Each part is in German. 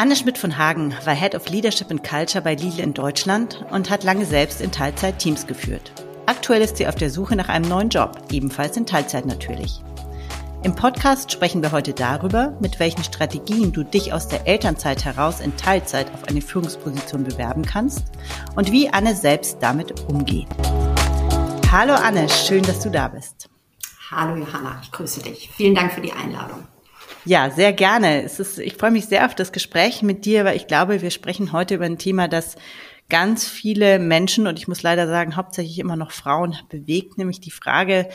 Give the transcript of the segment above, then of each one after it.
Anne Schmidt von Hagen war Head of Leadership and Culture bei Lidl in Deutschland und hat lange selbst in Teilzeit Teams geführt. Aktuell ist sie auf der Suche nach einem neuen Job, ebenfalls in Teilzeit natürlich. Im Podcast sprechen wir heute darüber, mit welchen Strategien du dich aus der Elternzeit heraus in Teilzeit auf eine Führungsposition bewerben kannst und wie Anne selbst damit umgeht. Hallo Anne, schön, dass du da bist. Hallo Johanna, ich grüße dich. Vielen Dank für die Einladung. Ja, sehr gerne. Es ist, ich freue mich sehr auf das Gespräch mit dir, weil ich glaube, wir sprechen heute über ein Thema, das ganz viele Menschen und ich muss leider sagen, hauptsächlich immer noch Frauen bewegt, nämlich die Frage,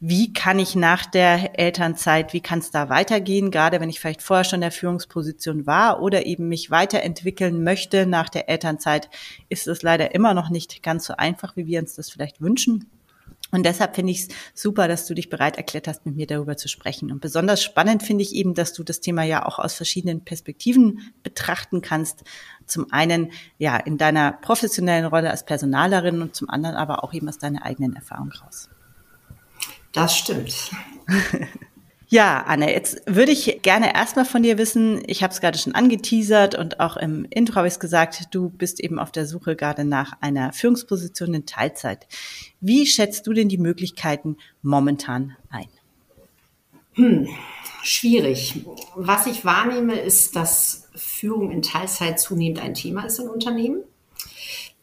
wie kann ich nach der Elternzeit, wie kann es da weitergehen, gerade wenn ich vielleicht vorher schon in der Führungsposition war oder eben mich weiterentwickeln möchte nach der Elternzeit, ist es leider immer noch nicht ganz so einfach, wie wir uns das vielleicht wünschen. Und deshalb finde ich es super, dass du dich bereit erklärt hast, mit mir darüber zu sprechen. Und besonders spannend finde ich eben, dass du das Thema ja auch aus verschiedenen Perspektiven betrachten kannst. Zum einen ja in deiner professionellen Rolle als Personalerin und zum anderen aber auch eben aus deiner eigenen Erfahrung raus. Das stimmt. Ja, Anne, jetzt würde ich gerne erstmal von dir wissen, ich habe es gerade schon angeteasert und auch im Intro habe ich es gesagt, du bist eben auf der Suche gerade nach einer Führungsposition in Teilzeit. Wie schätzt du denn die Möglichkeiten momentan ein? Hm, schwierig. Was ich wahrnehme, ist, dass Führung in Teilzeit zunehmend ein Thema ist in Unternehmen.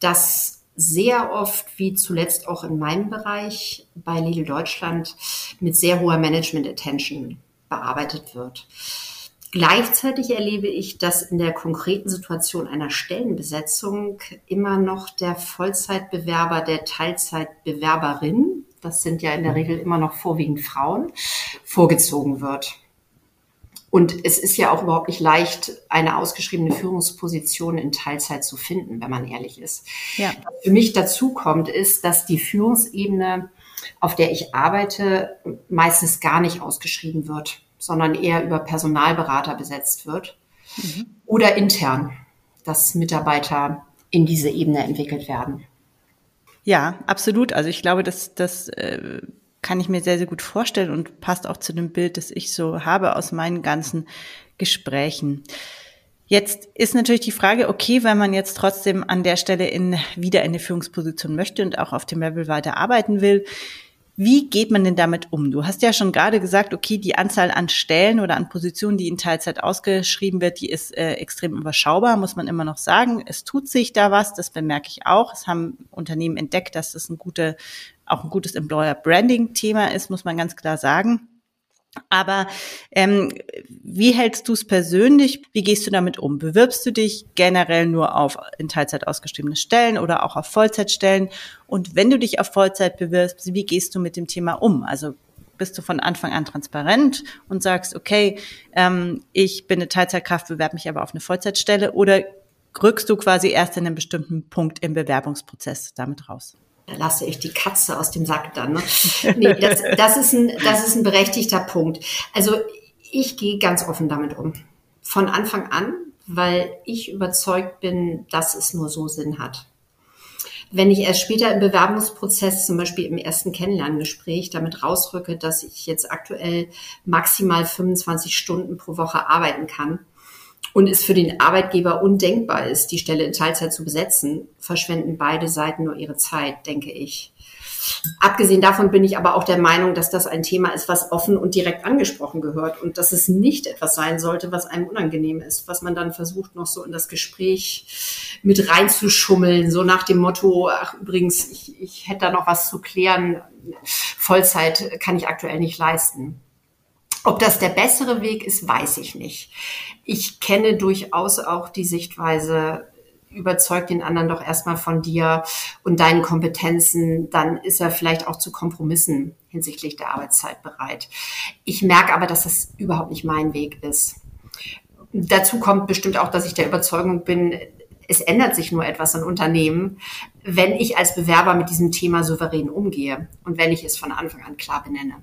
Dass sehr oft, wie zuletzt auch in meinem Bereich bei Lidl Deutschland, mit sehr hoher Management Attention bearbeitet wird. Gleichzeitig erlebe ich, dass in der konkreten Situation einer Stellenbesetzung immer noch der Vollzeitbewerber, der Teilzeitbewerberin, das sind ja in der Regel immer noch vorwiegend Frauen, vorgezogen wird. Und es ist ja auch überhaupt nicht leicht, eine ausgeschriebene Führungsposition in Teilzeit zu finden, wenn man ehrlich ist. Ja. Was für mich dazu kommt, ist, dass die Führungsebene, auf der ich arbeite, meistens gar nicht ausgeschrieben wird, sondern eher über Personalberater besetzt wird mhm. oder intern, dass Mitarbeiter in diese Ebene entwickelt werden. Ja, absolut. Also ich glaube, dass das äh, kann ich mir sehr, sehr gut vorstellen und passt auch zu dem Bild, das ich so habe aus meinen ganzen Gesprächen. Jetzt ist natürlich die Frage, okay, wenn man jetzt trotzdem an der Stelle in, wieder in eine Führungsposition möchte und auch auf dem Level weiter arbeiten will, wie geht man denn damit um? Du hast ja schon gerade gesagt, okay, die Anzahl an Stellen oder an Positionen, die in Teilzeit ausgeschrieben wird, die ist äh, extrem überschaubar, muss man immer noch sagen. Es tut sich da was, das bemerke ich auch. Es haben Unternehmen entdeckt, dass das ein gute, auch ein gutes Employer Branding Thema ist, muss man ganz klar sagen. Aber ähm, wie hältst du es persönlich? Wie gehst du damit um? Bewirbst du dich generell nur auf in Teilzeit ausgeschriebene Stellen oder auch auf Vollzeitstellen? Und wenn du dich auf Vollzeit bewirbst, wie gehst du mit dem Thema um? Also bist du von Anfang an transparent und sagst, okay, ähm, ich bin eine Teilzeitkraft, bewerbe mich aber auf eine Vollzeitstelle oder rückst du quasi erst in einem bestimmten Punkt im Bewerbungsprozess damit raus? Da lasse ich die Katze aus dem Sack dann. Ne? Nee, das, das, ist ein, das ist ein berechtigter Punkt. Also ich gehe ganz offen damit um. Von Anfang an, weil ich überzeugt bin, dass es nur so Sinn hat. Wenn ich erst später im Bewerbungsprozess, zum Beispiel im ersten Kennenlerngespräch, damit rausrücke, dass ich jetzt aktuell maximal 25 Stunden pro Woche arbeiten kann, und es für den Arbeitgeber undenkbar ist, die Stelle in Teilzeit zu besetzen, verschwenden beide Seiten nur ihre Zeit, denke ich. Abgesehen davon bin ich aber auch der Meinung, dass das ein Thema ist, was offen und direkt angesprochen gehört und dass es nicht etwas sein sollte, was einem unangenehm ist, was man dann versucht, noch so in das Gespräch mit reinzuschummeln, so nach dem Motto, ach übrigens, ich, ich hätte da noch was zu klären, Vollzeit kann ich aktuell nicht leisten. Ob das der bessere Weg ist, weiß ich nicht. Ich kenne durchaus auch die Sichtweise, überzeug den anderen doch erstmal von dir und deinen Kompetenzen, dann ist er vielleicht auch zu Kompromissen hinsichtlich der Arbeitszeit bereit. Ich merke aber, dass das überhaupt nicht mein Weg ist. Dazu kommt bestimmt auch, dass ich der Überzeugung bin, es ändert sich nur etwas an Unternehmen, wenn ich als Bewerber mit diesem Thema souverän umgehe und wenn ich es von Anfang an klar benenne.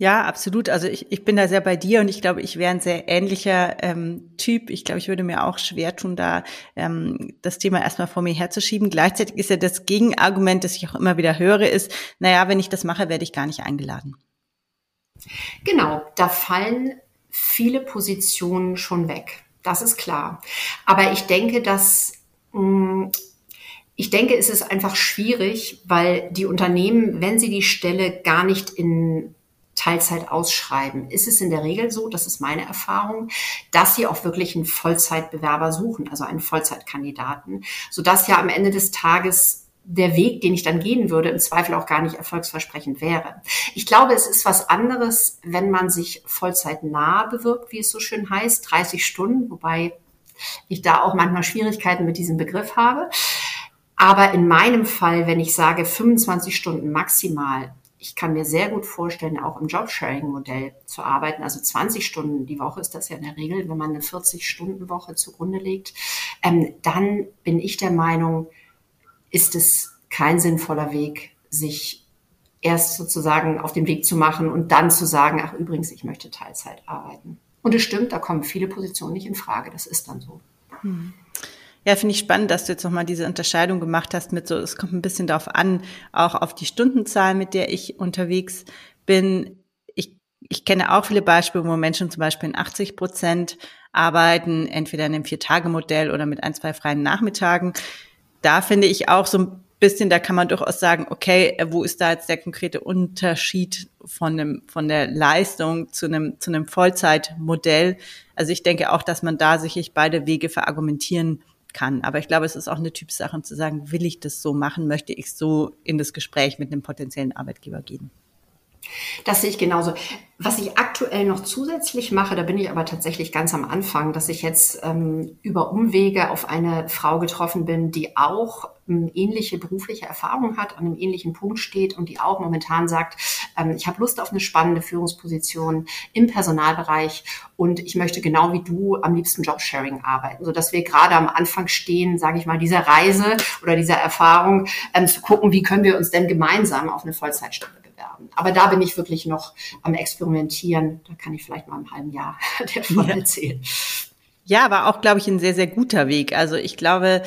Ja, absolut. Also ich, ich bin da sehr bei dir und ich glaube, ich wäre ein sehr ähnlicher ähm, Typ. Ich glaube, ich würde mir auch schwer tun, da ähm, das Thema erstmal vor mir herzuschieben. Gleichzeitig ist ja das Gegenargument, das ich auch immer wieder höre, ist, naja, wenn ich das mache, werde ich gar nicht eingeladen. Genau, da fallen viele Positionen schon weg. Das ist klar. Aber ich denke, dass mh, mm, ich denke, es ist einfach schwierig, weil die Unternehmen, wenn sie die Stelle gar nicht in Teilzeit ausschreiben, ist es in der Regel so, das ist meine Erfahrung, dass sie auch wirklich einen Vollzeitbewerber suchen, also einen Vollzeitkandidaten, sodass ja am Ende des Tages der Weg, den ich dann gehen würde, im Zweifel auch gar nicht erfolgsversprechend wäre. Ich glaube, es ist was anderes, wenn man sich vollzeitnah bewirbt, wie es so schön heißt, 30 Stunden, wobei ich da auch manchmal Schwierigkeiten mit diesem Begriff habe. Aber in meinem Fall, wenn ich sage 25 Stunden maximal, ich kann mir sehr gut vorstellen, auch im Jobsharing-Modell zu arbeiten. Also 20 Stunden die Woche ist das ja in der Regel, wenn man eine 40-Stunden-Woche zugrunde legt. Ähm, dann bin ich der Meinung, ist es kein sinnvoller Weg, sich erst sozusagen auf den Weg zu machen und dann zu sagen, ach übrigens, ich möchte Teilzeit arbeiten. Und es stimmt, da kommen viele Positionen nicht in Frage. Das ist dann so. Hm. Ja, finde ich spannend, dass du jetzt nochmal diese Unterscheidung gemacht hast mit so, es kommt ein bisschen darauf an, auch auf die Stundenzahl, mit der ich unterwegs bin. Ich, ich kenne auch viele Beispiele, wo Menschen zum Beispiel in 80 Prozent arbeiten, entweder in einem Vier-Tage-Modell oder mit ein, zwei freien Nachmittagen. Da finde ich auch so ein bisschen, da kann man durchaus sagen, okay, wo ist da jetzt der konkrete Unterschied von dem, von der Leistung zu einem, zu einem Vollzeitmodell? Also ich denke auch, dass man da sicherlich beide Wege verargumentieren kann. Aber ich glaube, es ist auch eine Typsache zu sagen, will ich das so machen, möchte ich so in das Gespräch mit einem potenziellen Arbeitgeber gehen. Das sehe ich genauso. Was ich aktuell noch zusätzlich mache, da bin ich aber tatsächlich ganz am Anfang, dass ich jetzt ähm, über Umwege auf eine Frau getroffen bin, die auch ähm, ähnliche berufliche Erfahrung hat, an einem ähnlichen Punkt steht und die auch momentan sagt, ähm, ich habe Lust auf eine spannende Führungsposition im Personalbereich und ich möchte genau wie du am liebsten Jobsharing arbeiten, sodass wir gerade am Anfang stehen, sage ich mal, dieser Reise oder dieser Erfahrung ähm, zu gucken, wie können wir uns denn gemeinsam auf eine Vollzeitstelle bewerben. Aber da bin ich wirklich noch am Experimentieren. Da kann ich vielleicht mal im halben Jahr davon ja. erzählen. Ja, war auch, glaube ich, ein sehr, sehr guter Weg. Also ich glaube,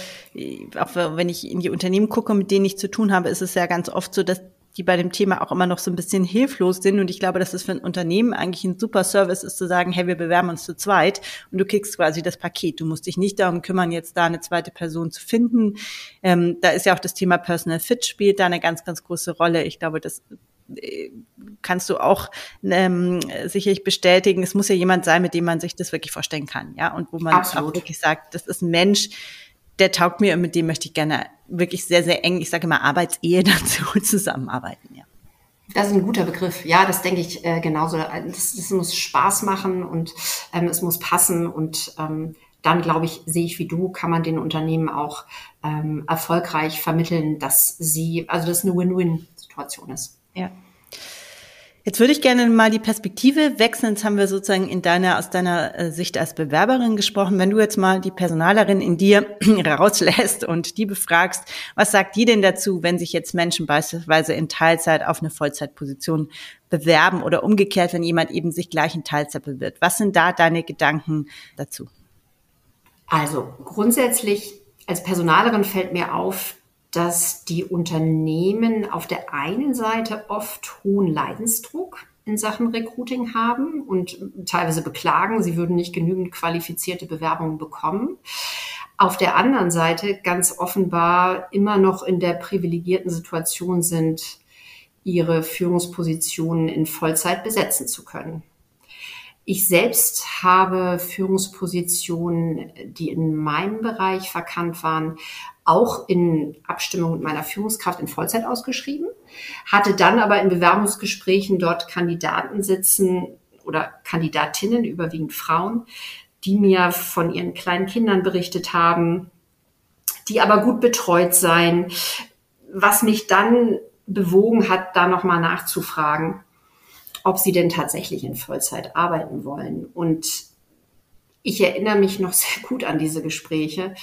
auch wenn ich in die Unternehmen gucke, mit denen ich zu tun habe, ist es ja ganz oft so, dass die bei dem Thema auch immer noch so ein bisschen hilflos sind. Und ich glaube, dass es für ein Unternehmen eigentlich ein super Service ist, zu sagen, hey, wir bewerben uns zu zweit und du kriegst quasi das Paket. Du musst dich nicht darum kümmern, jetzt da eine zweite Person zu finden. Ähm, da ist ja auch das Thema Personal Fit spielt da eine ganz, ganz große Rolle. Ich glaube, das kannst du auch ähm, sicherlich bestätigen, es muss ja jemand sein, mit dem man sich das wirklich vorstellen kann, ja, und wo man Absolut. auch wirklich sagt, das ist ein Mensch, der taugt mir und mit dem möchte ich gerne wirklich sehr, sehr eng, ich sage immer Arbeitsehe dazu zusammenarbeiten, ja. Das ist ein guter Begriff. Ja, das denke ich äh, genauso. Das, das muss Spaß machen und ähm, es muss passen und ähm, dann glaube ich, sehe ich wie du, kann man den Unternehmen auch ähm, erfolgreich vermitteln, dass sie, also dass eine Win-Win-Situation ist. Ja. Jetzt würde ich gerne mal die Perspektive wechseln. Jetzt haben wir sozusagen in deiner, aus deiner äh, Sicht als Bewerberin gesprochen. Wenn du jetzt mal die Personalerin in dir rauslässt und die befragst, was sagt die denn dazu, wenn sich jetzt Menschen beispielsweise in Teilzeit auf eine Vollzeitposition bewerben oder umgekehrt, wenn jemand eben sich gleich in Teilzeit bewirbt? Was sind da deine Gedanken dazu? Also grundsätzlich als Personalerin fällt mir auf, dass die Unternehmen auf der einen Seite oft hohen Leidensdruck in Sachen Recruiting haben und teilweise beklagen, sie würden nicht genügend qualifizierte Bewerbungen bekommen. Auf der anderen Seite ganz offenbar immer noch in der privilegierten Situation sind, ihre Führungspositionen in Vollzeit besetzen zu können. Ich selbst habe Führungspositionen, die in meinem Bereich verkannt waren, auch in Abstimmung mit meiner Führungskraft in Vollzeit ausgeschrieben, hatte dann aber in Bewerbungsgesprächen dort Kandidaten sitzen oder Kandidatinnen, überwiegend Frauen, die mir von ihren kleinen Kindern berichtet haben, die aber gut betreut seien, was mich dann bewogen hat, da nochmal nachzufragen, ob sie denn tatsächlich in Vollzeit arbeiten wollen. Und ich erinnere mich noch sehr gut an diese Gespräche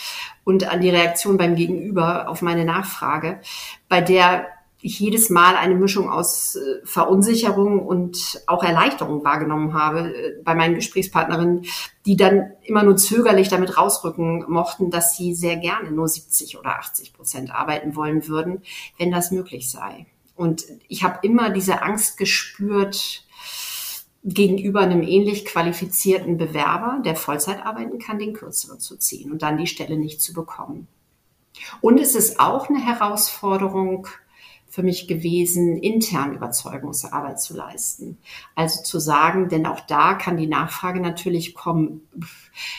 und an die Reaktion beim Gegenüber auf meine Nachfrage, bei der ich jedes Mal eine Mischung aus äh, Verunsicherung und auch Erleichterung wahrgenommen habe äh, bei meinen Gesprächspartnerinnen, die dann immer nur zögerlich damit rausrücken mochten, dass sie sehr gerne nur 70 oder 80 Prozent arbeiten wollen würden, wenn das möglich sei. Und ich habe immer diese Angst gespürt, gegenüber einem ähnlich qualifizierten Bewerber, der Vollzeit arbeiten kann, den kürzeren zu ziehen und dann die Stelle nicht zu bekommen. Und es ist auch eine Herausforderung für mich gewesen, intern Überzeugungsarbeit zu leisten. Also zu sagen, denn auch da kann die Nachfrage natürlich kommen.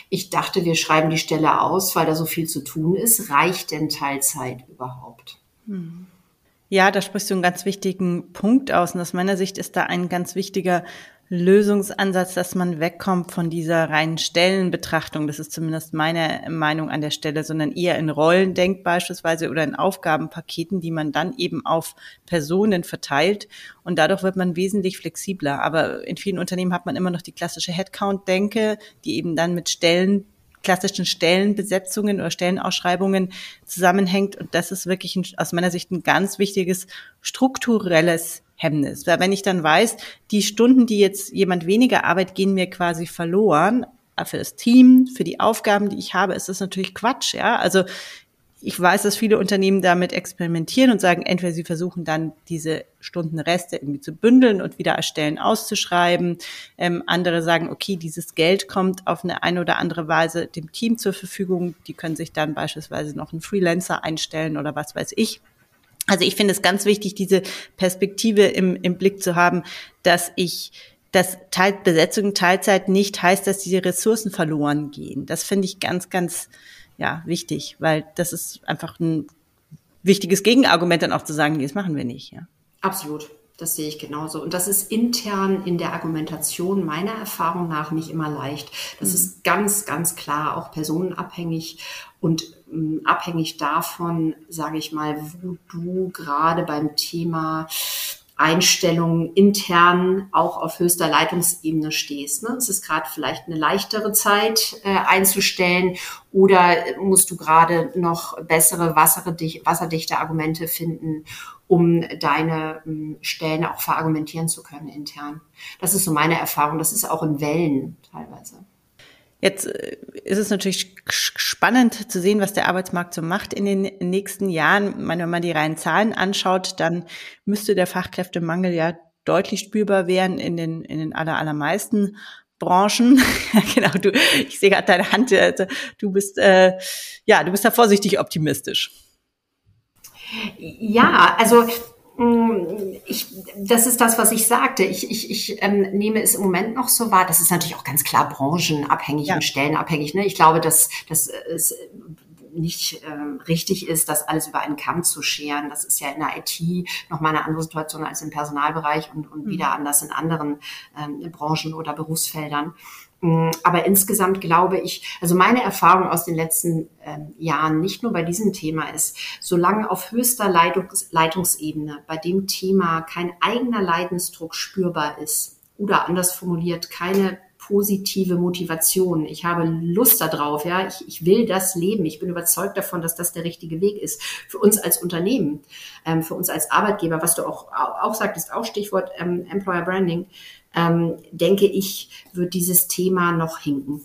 Ich dachte, wir schreiben die Stelle aus, weil da so viel zu tun ist. Reicht denn Teilzeit überhaupt? Hm. Ja, da sprichst du einen ganz wichtigen Punkt aus. Und aus meiner Sicht ist da ein ganz wichtiger Lösungsansatz, dass man wegkommt von dieser reinen Stellenbetrachtung. Das ist zumindest meine Meinung an der Stelle, sondern eher in Rollen denkt beispielsweise oder in Aufgabenpaketen, die man dann eben auf Personen verteilt. Und dadurch wird man wesentlich flexibler. Aber in vielen Unternehmen hat man immer noch die klassische Headcount-Denke, die eben dann mit Stellen klassischen Stellenbesetzungen oder Stellenausschreibungen zusammenhängt. Und das ist wirklich ein, aus meiner Sicht ein ganz wichtiges strukturelles Hemmnis. Weil wenn ich dann weiß, die Stunden, die jetzt jemand weniger arbeitet, gehen mir quasi verloren, für das Team, für die Aufgaben, die ich habe, ist das natürlich Quatsch, ja. Also ich weiß, dass viele Unternehmen damit experimentieren und sagen, entweder sie versuchen dann diese Stundenreste irgendwie zu bündeln und wieder als Stellen auszuschreiben. Ähm, andere sagen, okay, dieses Geld kommt auf eine eine oder andere Weise dem Team zur Verfügung. Die können sich dann beispielsweise noch einen Freelancer einstellen oder was weiß ich. Also ich finde es ganz wichtig, diese Perspektive im, im Blick zu haben, dass ich dass Teil, Besetzung Teilzeit nicht heißt, dass diese Ressourcen verloren gehen. Das finde ich ganz, ganz ja, wichtig, weil das ist einfach ein wichtiges Gegenargument, dann auch zu sagen, nee, das machen wir nicht. Ja. Absolut. Das sehe ich genauso. Und das ist intern in der Argumentation meiner Erfahrung nach nicht immer leicht. Das mhm. ist ganz, ganz klar auch personenabhängig und ähm, abhängig davon, sage ich mal, wo du gerade beim Thema Einstellungen intern auch auf höchster Leitungsebene stehst. Ne? Es ist gerade vielleicht eine leichtere Zeit äh, einzustellen oder musst du gerade noch bessere wasserdichte Argumente finden, um deine ähm, Stellen auch verargumentieren zu können intern. Das ist so meine Erfahrung. Das ist auch in Wellen teilweise. Jetzt äh, ist es natürlich spannend zu sehen, was der Arbeitsmarkt so macht in den nächsten Jahren. Wenn man die reinen Zahlen anschaut, dann müsste der Fachkräftemangel ja deutlich spürbar werden in den, in den aller, allermeisten Branchen. genau, du, ich sehe gerade deine Hand, also du bist, äh, ja, du bist da vorsichtig optimistisch. Ja, also ich, das ist das, was ich sagte. Ich, ich, ich ähm, nehme es im Moment noch so wahr. Das ist natürlich auch ganz klar branchenabhängig ja. und stellenabhängig. Ne? Ich glaube, dass, dass es nicht ähm, richtig ist, das alles über einen Kamm zu scheren. Das ist ja in der IT nochmal eine andere Situation als im Personalbereich und, und mhm. wieder anders in anderen ähm, Branchen oder Berufsfeldern. Mm, aber insgesamt glaube ich, also meine Erfahrung aus den letzten ähm, Jahren, nicht nur bei diesem Thema ist, solange auf höchster Leitungs Leitungsebene bei dem Thema kein eigener Leidensdruck spürbar ist oder anders formuliert, keine positive Motivation. Ich habe Lust darauf, ja. Ich, ich will das leben. Ich bin überzeugt davon, dass das der richtige Weg ist. Für uns als Unternehmen, ähm, für uns als Arbeitgeber, was du auch, auch sagtest, auch Stichwort ähm, Employer Branding ähm, denke ich, wird dieses Thema noch hinken.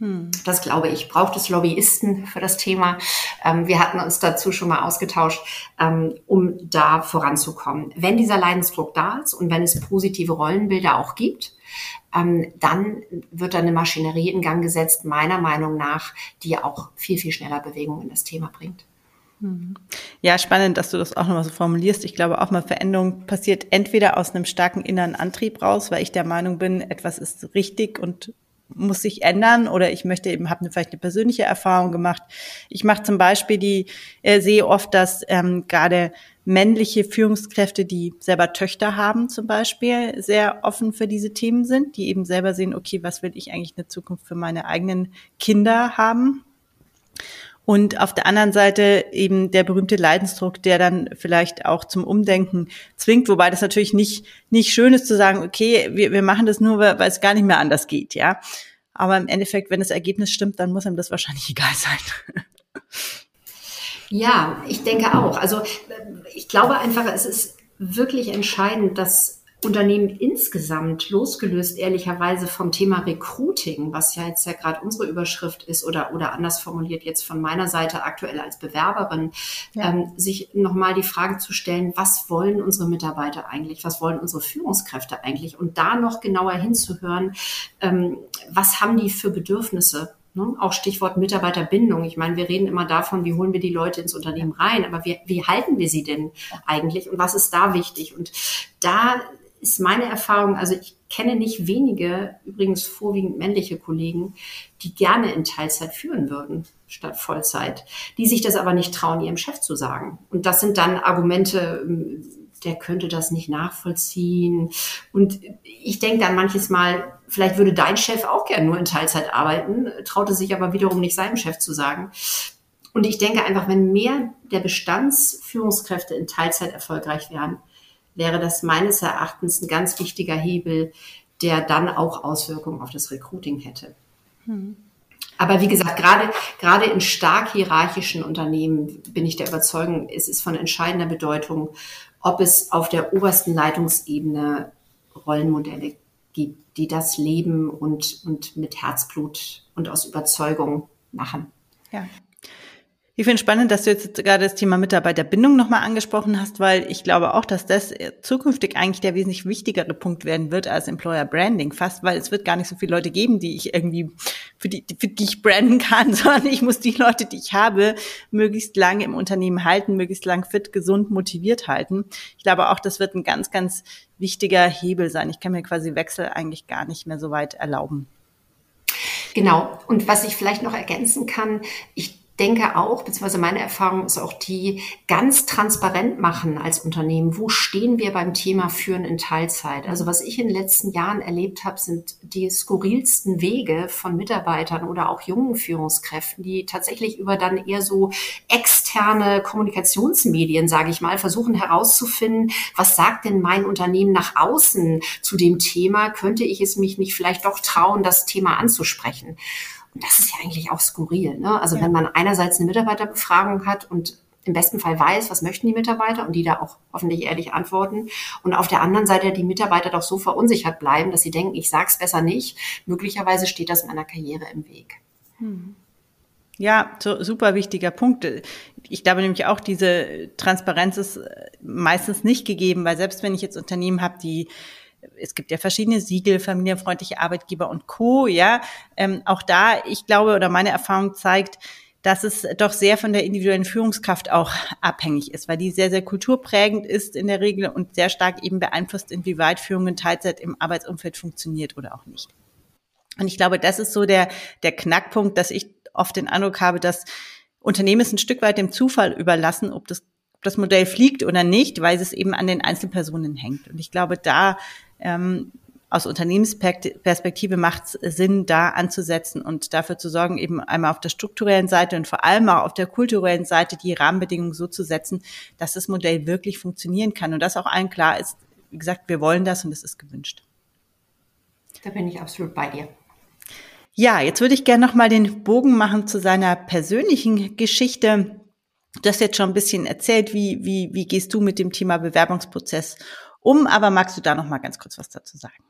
Hm. Das glaube ich. Braucht es Lobbyisten für das Thema? Ähm, wir hatten uns dazu schon mal ausgetauscht, ähm, um da voranzukommen. Wenn dieser Leidensdruck da ist und wenn es positive Rollenbilder auch gibt, ähm, dann wird da eine Maschinerie in Gang gesetzt, meiner Meinung nach, die auch viel, viel schneller Bewegung in das Thema bringt. Mhm. Ja, spannend, dass du das auch nochmal so formulierst. Ich glaube auch mal, Veränderung passiert entweder aus einem starken inneren Antrieb raus, weil ich der Meinung bin, etwas ist richtig und muss sich ändern oder ich möchte eben, habe vielleicht eine persönliche Erfahrung gemacht. Ich mache zum Beispiel die, äh, sehe oft, dass ähm, gerade männliche Führungskräfte, die selber Töchter haben zum Beispiel, sehr offen für diese Themen sind, die eben selber sehen, okay, was will ich eigentlich in der Zukunft für meine eigenen Kinder haben und auf der anderen Seite eben der berühmte Leidensdruck, der dann vielleicht auch zum Umdenken zwingt, wobei das natürlich nicht, nicht schön ist zu sagen, okay, wir, wir machen das nur, weil es gar nicht mehr anders geht, ja. Aber im Endeffekt, wenn das Ergebnis stimmt, dann muss einem das wahrscheinlich egal sein. Ja, ich denke auch. Also ich glaube einfach, es ist wirklich entscheidend, dass Unternehmen insgesamt, losgelöst ehrlicherweise vom Thema Recruiting, was ja jetzt ja gerade unsere Überschrift ist oder, oder anders formuliert jetzt von meiner Seite aktuell als Bewerberin, ja. ähm, sich nochmal die Frage zu stellen, was wollen unsere Mitarbeiter eigentlich, was wollen unsere Führungskräfte eigentlich und da noch genauer hinzuhören, ähm, was haben die für Bedürfnisse Ne? Auch Stichwort Mitarbeiterbindung. Ich meine, wir reden immer davon, wie holen wir die Leute ins Unternehmen rein, aber wie, wie halten wir sie denn eigentlich und was ist da wichtig? Und da ist meine Erfahrung, also ich kenne nicht wenige, übrigens vorwiegend männliche Kollegen, die gerne in Teilzeit führen würden statt Vollzeit, die sich das aber nicht trauen, ihrem Chef zu sagen. Und das sind dann Argumente, der könnte das nicht nachvollziehen. Und ich denke dann manches Mal, vielleicht würde dein Chef auch gerne nur in Teilzeit arbeiten, traute sich aber wiederum nicht seinem Chef zu sagen. Und ich denke einfach, wenn mehr der Bestandsführungskräfte in Teilzeit erfolgreich wären, wäre das meines Erachtens ein ganz wichtiger Hebel, der dann auch Auswirkungen auf das Recruiting hätte. Hm. Aber wie gesagt, gerade, gerade in stark hierarchischen Unternehmen bin ich der Überzeugung, es ist von entscheidender Bedeutung, ob es auf der obersten Leitungsebene Rollenmodelle gibt, die das leben und, und mit Herzblut und aus Überzeugung machen. Ja. Ich finde spannend, dass du jetzt gerade das Thema Mitarbeiterbindung nochmal angesprochen hast, weil ich glaube auch, dass das zukünftig eigentlich der wesentlich wichtigere Punkt werden wird als Employer Branding fast, weil es wird gar nicht so viele Leute geben, die ich irgendwie, für die, für die ich branden kann, sondern ich muss die Leute, die ich habe, möglichst lange im Unternehmen halten, möglichst lang fit, gesund, motiviert halten. Ich glaube auch, das wird ein ganz, ganz wichtiger Hebel sein. Ich kann mir quasi Wechsel eigentlich gar nicht mehr so weit erlauben. Genau. Und was ich vielleicht noch ergänzen kann, ich denke auch, beziehungsweise meine Erfahrung ist auch die, ganz transparent machen als Unternehmen. Wo stehen wir beim Thema Führen in Teilzeit? Also was ich in den letzten Jahren erlebt habe, sind die skurrilsten Wege von Mitarbeitern oder auch jungen Führungskräften, die tatsächlich über dann eher so externe Kommunikationsmedien, sage ich mal, versuchen herauszufinden, was sagt denn mein Unternehmen nach außen zu dem Thema? Könnte ich es mich nicht vielleicht doch trauen, das Thema anzusprechen? Und das ist ja eigentlich auch skurril. Ne? Also ja. wenn man einerseits eine Mitarbeiterbefragung hat und im besten Fall weiß, was möchten die Mitarbeiter und die da auch hoffentlich ehrlich antworten. Und auf der anderen Seite die Mitarbeiter doch so verunsichert bleiben, dass sie denken, ich sag's besser nicht. Möglicherweise steht das meiner Karriere im Weg. Hm. Ja, so, super wichtiger Punkt. Ich glaube nämlich auch, diese Transparenz ist meistens nicht gegeben, weil selbst wenn ich jetzt Unternehmen habe, die es gibt ja verschiedene Siegel, familienfreundliche Arbeitgeber und Co. Ja, ähm, auch da, ich glaube oder meine Erfahrung zeigt, dass es doch sehr von der individuellen Führungskraft auch abhängig ist, weil die sehr, sehr kulturprägend ist in der Regel und sehr stark eben beeinflusst, inwieweit Führung in Teilzeit im Arbeitsumfeld funktioniert oder auch nicht. Und ich glaube, das ist so der, der Knackpunkt, dass ich oft den Eindruck habe, dass Unternehmen es ein Stück weit dem Zufall überlassen, ob das, ob das Modell fliegt oder nicht, weil es eben an den Einzelpersonen hängt. Und ich glaube, da ähm, aus Unternehmensperspektive macht es Sinn, da anzusetzen und dafür zu sorgen, eben einmal auf der strukturellen Seite und vor allem auch auf der kulturellen Seite die Rahmenbedingungen so zu setzen, dass das Modell wirklich funktionieren kann und dass auch allen klar ist, wie gesagt, wir wollen das und es ist gewünscht. Da bin ich absolut bei dir. Ja, jetzt würde ich gerne noch mal den Bogen machen zu seiner persönlichen Geschichte. Du hast jetzt schon ein bisschen erzählt, wie, wie, wie gehst du mit dem Thema Bewerbungsprozess um. Aber magst du da noch mal ganz kurz was dazu sagen?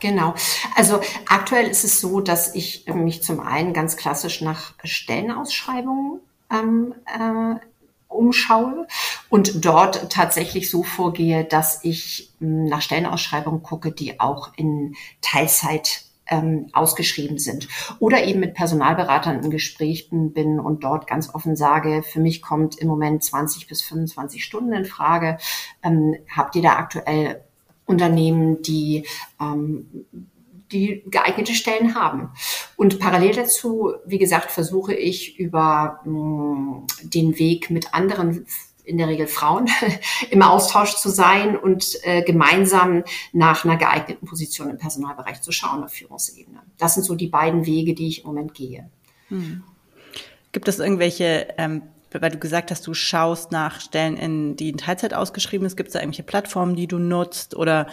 Genau. Also aktuell ist es so, dass ich mich zum einen ganz klassisch nach Stellenausschreibungen ähm, äh, umschaue und dort tatsächlich so vorgehe, dass ich hm, nach Stellenausschreibungen gucke, die auch in Teilzeit ähm, ausgeschrieben sind. Oder eben mit Personalberatern im Gespräch bin und dort ganz offen sage, für mich kommt im Moment 20 bis 25 Stunden in Frage. Ähm, habt ihr da aktuell Unternehmen, die ähm, die geeignete Stellen haben. Und parallel dazu, wie gesagt, versuche ich über mh, mm, den Weg mit anderen in der Regel Frauen, im Austausch zu sein und äh, gemeinsam nach einer geeigneten Position im Personalbereich zu schauen auf Führungsebene. Das sind so die beiden Wege, die ich im Moment gehe. Hm. Gibt es irgendwelche, ähm, weil du gesagt hast, du schaust nach Stellen, in, die in Teilzeit ausgeschrieben ist, gibt es da irgendwelche Plattformen, die du nutzt oder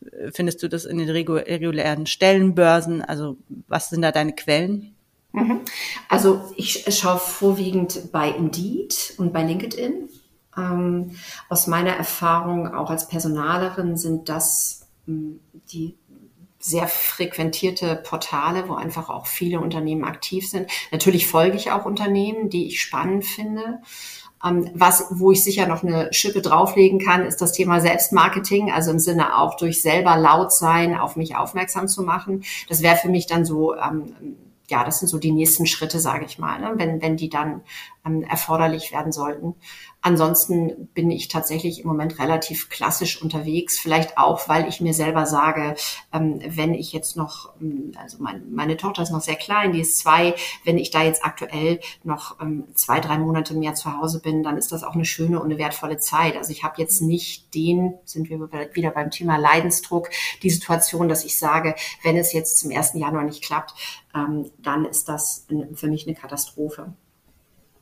äh, findest du das in den regulären Stellenbörsen? Also was sind da deine Quellen? Mhm. Also ich schaue vorwiegend bei Indeed und bei LinkedIn Ähm, aus meiner Erfahrung auch als Personalerin sind das ähm, die sehr frequentierte Portale, wo einfach auch viele Unternehmen aktiv sind. Natürlich folge ich auch Unternehmen, die ich spannend finde. Ähm, was, wo ich sicher noch eine Schippe drauflegen kann, ist das Thema Selbstmarketing, also im Sinne auch durch selber laut sein, auf mich aufmerksam zu machen. Das wäre für mich dann so ähm, ja, das sind so die nächsten Schritte, sage ich mal, ne? wenn, wenn die dann ähm, erforderlich werden sollten. Ansonsten bin ich tatsächlich im Moment relativ klassisch unterwegs, vielleicht auch, weil ich mir selber sage, ähm, wenn ich jetzt noch, ähm, also mein, meine Tochter ist noch sehr klein, die ist zwei, wenn ich da jetzt aktuell noch ähm, zwei, drei Monate mehr zu Hause bin, dann ist das auch eine schöne und eine wertvolle Zeit. Also ich habe jetzt nicht den, sind wir wieder beim Thema Leidensdruck, die Situation, dass ich sage, wenn es jetzt zum 1. Januar nicht klappt, dann ist das für mich eine Katastrophe.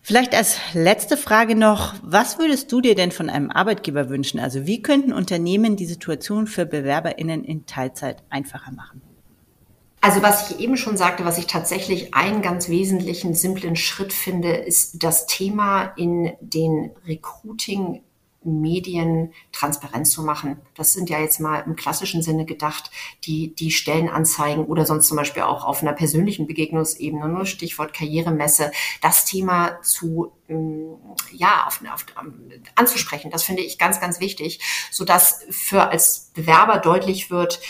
Vielleicht als letzte Frage noch, was würdest du dir denn von einem Arbeitgeber wünschen? Also wie könnten Unternehmen die Situation für Bewerberinnen in Teilzeit einfacher machen? Also was ich eben schon sagte, was ich tatsächlich einen ganz wesentlichen, simplen Schritt finde, ist das Thema in den Recruiting Medien transparent zu machen. Das sind ja jetzt mal im klassischen Sinne gedacht, die, die Stellenanzeigen oder sonst zum Beispiel auch auf einer persönlichen Begegnungsebene, nur Stichwort Karrieremesse, das Thema zu, ähm, ja, auf, auf, anzusprechen. Das finde ich ganz, ganz wichtig, so dass für als Bewerber deutlich wird,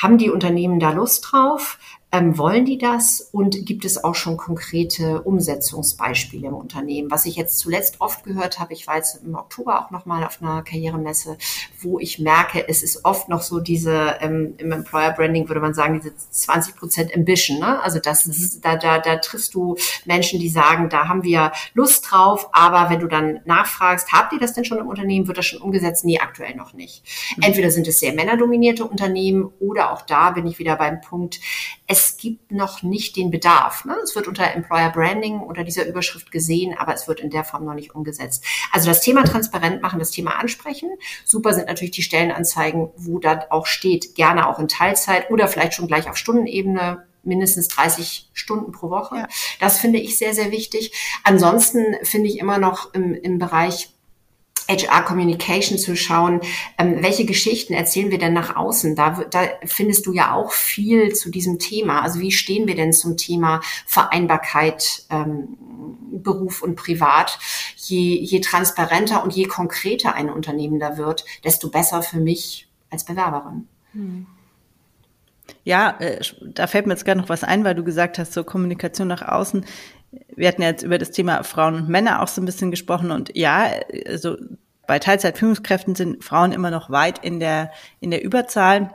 haben die Unternehmen da Lust drauf? Ähm, wollen die das und gibt es auch schon konkrete Umsetzungsbeispiele im Unternehmen? Was ich jetzt zuletzt oft gehört habe, ich war jetzt im Oktober auch nochmal auf einer Karrieremesse, wo ich merke, es ist oft noch so diese, ähm, im Employer Branding würde man sagen, diese 20 Prozent Ambition. Ne? Also das ist, mhm. da, da, da triffst du Menschen, die sagen, da haben wir Lust drauf, aber wenn du dann nachfragst, habt ihr das denn schon im Unternehmen, wird das schon umgesetzt? Nee, aktuell noch nicht. Mhm. Entweder sind es sehr männerdominierte Unternehmen oder auch da bin ich wieder beim Punkt, es gibt noch nicht den Bedarf. Ne? Es wird unter Employer Branding unter dieser Überschrift gesehen, aber es wird in der Form noch nicht umgesetzt. Also das Thema transparent machen, das Thema ansprechen. Super sind natürlich die Stellenanzeigen, wo da auch steht, gerne auch in Teilzeit oder vielleicht schon gleich auf Stundenebene mindestens 30 Stunden pro Woche. Ja. Das finde ich sehr, sehr wichtig. Ansonsten finde ich immer noch im, im Bereich HR Communication zu schauen, ähm, welche Geschichten erzählen wir denn nach außen? Da, da findest du ja auch viel zu diesem Thema. Also wie stehen wir denn zum Thema Vereinbarkeit, ähm, Beruf und Privat? Je, je transparenter und je konkreter ein Unternehmen da wird, desto besser für mich als Bewerberin. Hm. Ja, äh, da fällt mir jetzt gerade noch was ein, weil du gesagt hast, so Kommunikation nach außen wir hatten jetzt über das Thema Frauen und Männer auch so ein bisschen gesprochen und ja, also bei Teilzeitführungskräften sind Frauen immer noch weit in der, in der Überzahl.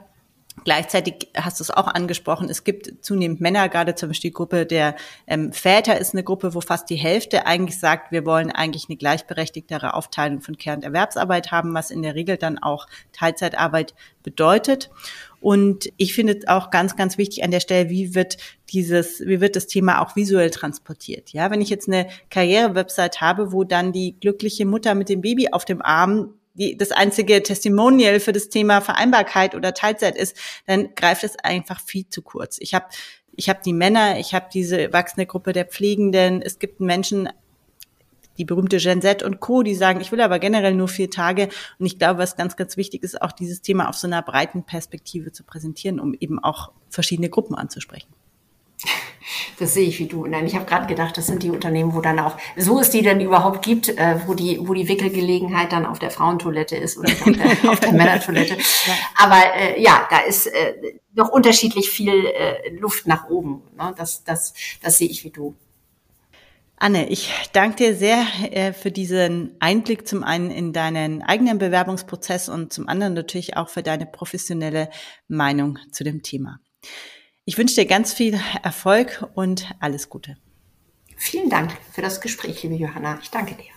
Gleichzeitig hast du es auch angesprochen, es gibt zunehmend Männer, gerade zum Beispiel die Gruppe der ähm, Väter ist eine Gruppe, wo fast die Hälfte eigentlich sagt, wir wollen eigentlich eine gleichberechtigtere Aufteilung von Care- und Erwerbsarbeit haben, was in der Regel dann auch Teilzeitarbeit bedeutet. Und ich finde es auch ganz, ganz wichtig an der Stelle, wie wird dieses, wie wird das Thema auch visuell transportiert? Ja, wenn ich jetzt eine Karriere-Website habe, wo dann die glückliche Mutter mit dem Baby auf dem Arm die, das einzige Testimonial für das Thema Vereinbarkeit oder Teilzeit ist, dann greift es einfach viel zu kurz. Ich habe ich hab die Männer, ich habe diese wachsende Gruppe der Pflegenden, es gibt Menschen, die berühmte Gen Z und Co., die sagen, ich will aber generell nur vier Tage. Und ich glaube, was ganz, ganz wichtig ist, auch dieses Thema auf so einer breiten Perspektive zu präsentieren, um eben auch verschiedene Gruppen anzusprechen. Das sehe ich wie du. Nein, ich habe gerade gedacht, das sind die Unternehmen, wo dann auch, so es die denn überhaupt gibt, äh, wo die, wo die Wickelgelegenheit dann auf der Frauentoilette ist oder auf der, auf der Männertoilette. Aber äh, ja, da ist äh, noch unterschiedlich viel äh, Luft nach oben. Ne? Das, das, das sehe ich wie du. Anne, ich danke dir sehr äh, für diesen Einblick zum einen in deinen eigenen Bewerbungsprozess und zum anderen natürlich auch für deine professionelle Meinung zu dem Thema. Ich wünsche dir ganz viel Erfolg und alles Gute. Vielen Dank für das Gespräch, liebe Johanna. Ich danke dir.